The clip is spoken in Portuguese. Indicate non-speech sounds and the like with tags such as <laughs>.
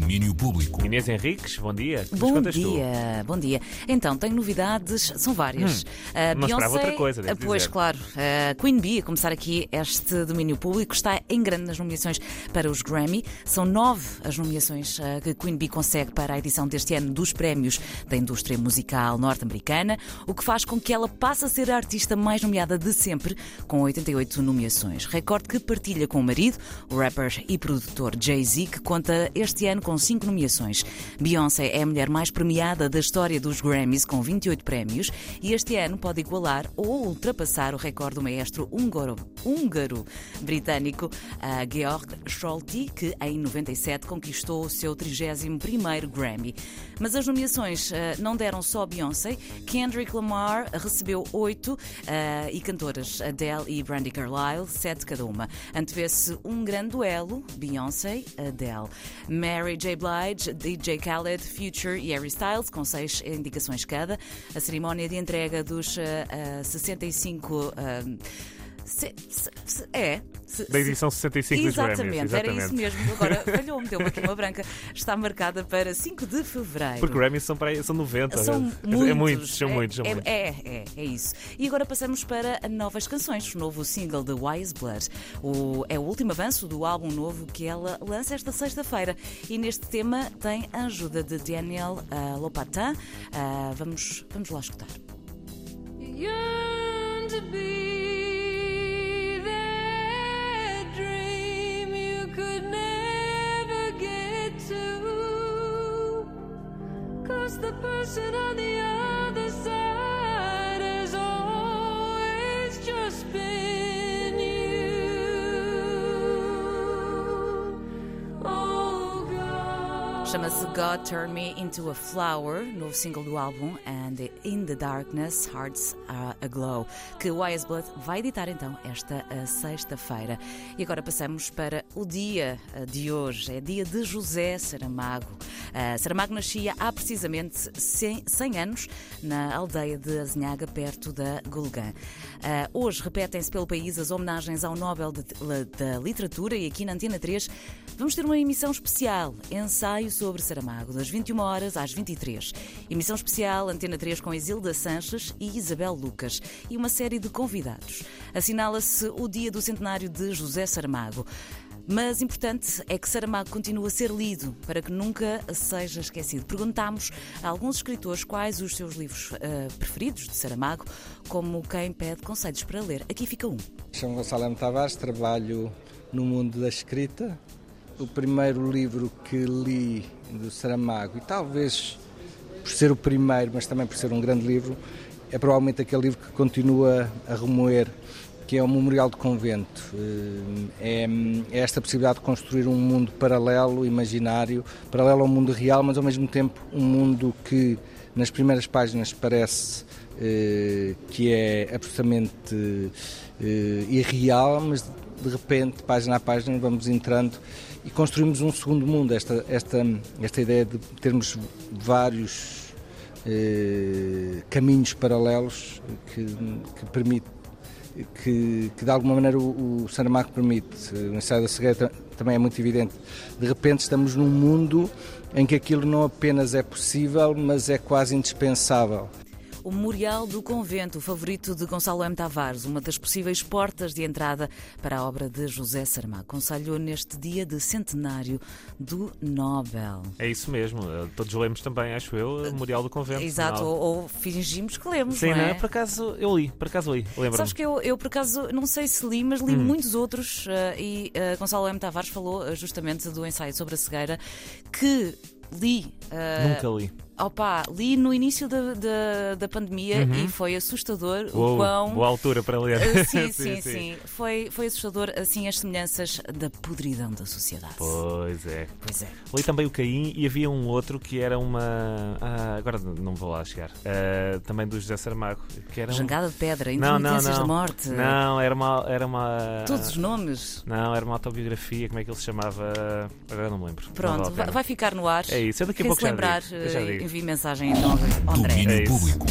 Domínio Público. Inês Henriques, bom dia. Bom contas tu? dia, bom dia. Então, tenho novidades, são várias. A não esperava outra coisa, devo ah, pois dizer. claro, a Queen Bee, a começar aqui este domínio público, está em grande nas nomeações para os Grammy. São nove as nomeações ah, que Queen Bee consegue para a edição deste ano dos prémios da indústria musical norte-americana, o que faz com que ela passe a ser a artista mais nomeada de sempre, com 88 nomeações. Recorde que partilha com o marido, o rapper e produtor Jay-Z, que conta este ano com cinco nomeações. Beyoncé é a mulher mais premiada da história dos Grammys, com 28 prémios, e este ano pode igualar ou ultrapassar o recorde do maestro húngaro, húngaro britânico a Georg Scholti, que em 97 conquistou o seu 31º Grammy. Mas as nomeações eh, não deram só Beyoncé. Kendrick Lamar recebeu oito eh, e cantoras Adele e Brandy Carlile, sete cada uma. Antevê-se um grande duelo, Beyoncé-Adele. Mary J. Blige, DJ Khaled, Future e Harry Styles, com seis indicações cada. A cerimónia de entrega dos eh, 65... eh, se- se- se- é. se- Da edição 65 dos Exatamente, Grammys. era isso mesmo. Agora <laughs> falhou-me, deu-me aqui uma branca. Está marcada para 5 de fevereiro. Porque Grammys são, para são 90. São é, muitos. é muitos, são é, muitos, são é, muitos. É, é, é isso. E agora passamos para novas canções. O novo single de Wise Blood. O, é o último avanço do álbum novo que ela lança esta sexta-feira. E neste tema tem a ajuda de Daniel ah, Lopatin. Ah, vamos, vamos lá escutar. yearn person on the Chama-se God Turn Me Into a Flower, novo single do álbum, and In the Darkness, Hearts Are Aglow, que o Wise Blood vai editar então esta ah, sexta-feira. E agora passamos para o dia ah, de hoje, é dia de José Saramago. Ah, Saramago nascia há precisamente 100, 100 anos na aldeia de Azinhaga, perto da Gulgã. Ah, hoje repetem-se pelo país as homenagens ao Nobel da Literatura e aqui na Antena 3 vamos ter uma emissão especial, ensaio sobre Saramago, das 21 horas às 23. Emissão especial Antena 3 com Isilda Sanches e Isabel Lucas e uma série de convidados. Assinala-se o dia do centenário de José Saramago. Mas importante é que Saramago continue a ser lido para que nunca seja esquecido. Perguntámos a alguns escritores quais os seus livros eh, preferidos de Saramago, como quem pede conselhos para ler. Aqui fica um. Chamo Gonçalo M. Tavares, trabalho no mundo da escrita. O primeiro livro que li do Saramago, e talvez por ser o primeiro, mas também por ser um grande livro, é provavelmente aquele livro que continua a remoer, que é o Memorial do Convento. Eh, É, é esta possibilidade de construir um mundo paralelo, imaginário, paralelo ao mundo real, mas ao mesmo tempo um mundo que nas primeiras páginas parece eh, que é absolutamente eh, irreal, mas de repente, página a página, vamos entrando e construímos um segundo mundo. Esta, esta, esta ideia de termos vários eh, caminhos paralelos que, que permite que, que de alguma maneira o, o Saramago permite. O ensaio da cegueira ta- também é muito evidente. De repente estamos num mundo em que aquilo não apenas é possível, mas é quase indispensável. O Memorial do Convento, o favorito de Gonçalo M. Tavares, uma das possíveis portas de entrada para a obra de José Saramago. Conselho neste dia de centenário do Nobel. É isso mesmo. eh, Todos lemos também, acho eu, o Memorial do Convento. Exato, Não- ou, ou fingimos que lemos, Sim, não não é? Por acaso eu li, por acaso li, lembro-me. Sabes que eu, eu, por acaso, não sei se li, mas li Hum. muitos outros eh, e eh, Gonçalo M. Tavares falou eh, justamente do ensaio sobre a cegueira que li. eh, Nunca li. Opa, li no início da, da, da pandemia e foi assustador o Uou, quão. Boa altura para ler. <laughs> Uh, sim, sim, sim, Foi, foi assustador, assim, as semelhanças da podridão da sociedade. Pois é. Pois é. Li também o Caim e havia um outro que era uma. Ah, agora não vou lá chegar. Ah, também do José Saramago. Que era um... Jangada de pedra, intermitências da morte. Não, era uma, era uma. Todos os nomes. Não, era uma autobiografia, como é que ele se chamava? Agora não me lembro. Pronto, vale vai, ficar no ar. É isso, eu daqui a pouco se já lembrar, digo, eu já eh, digo. Envie mensagem então ao André. Domínio É. Público.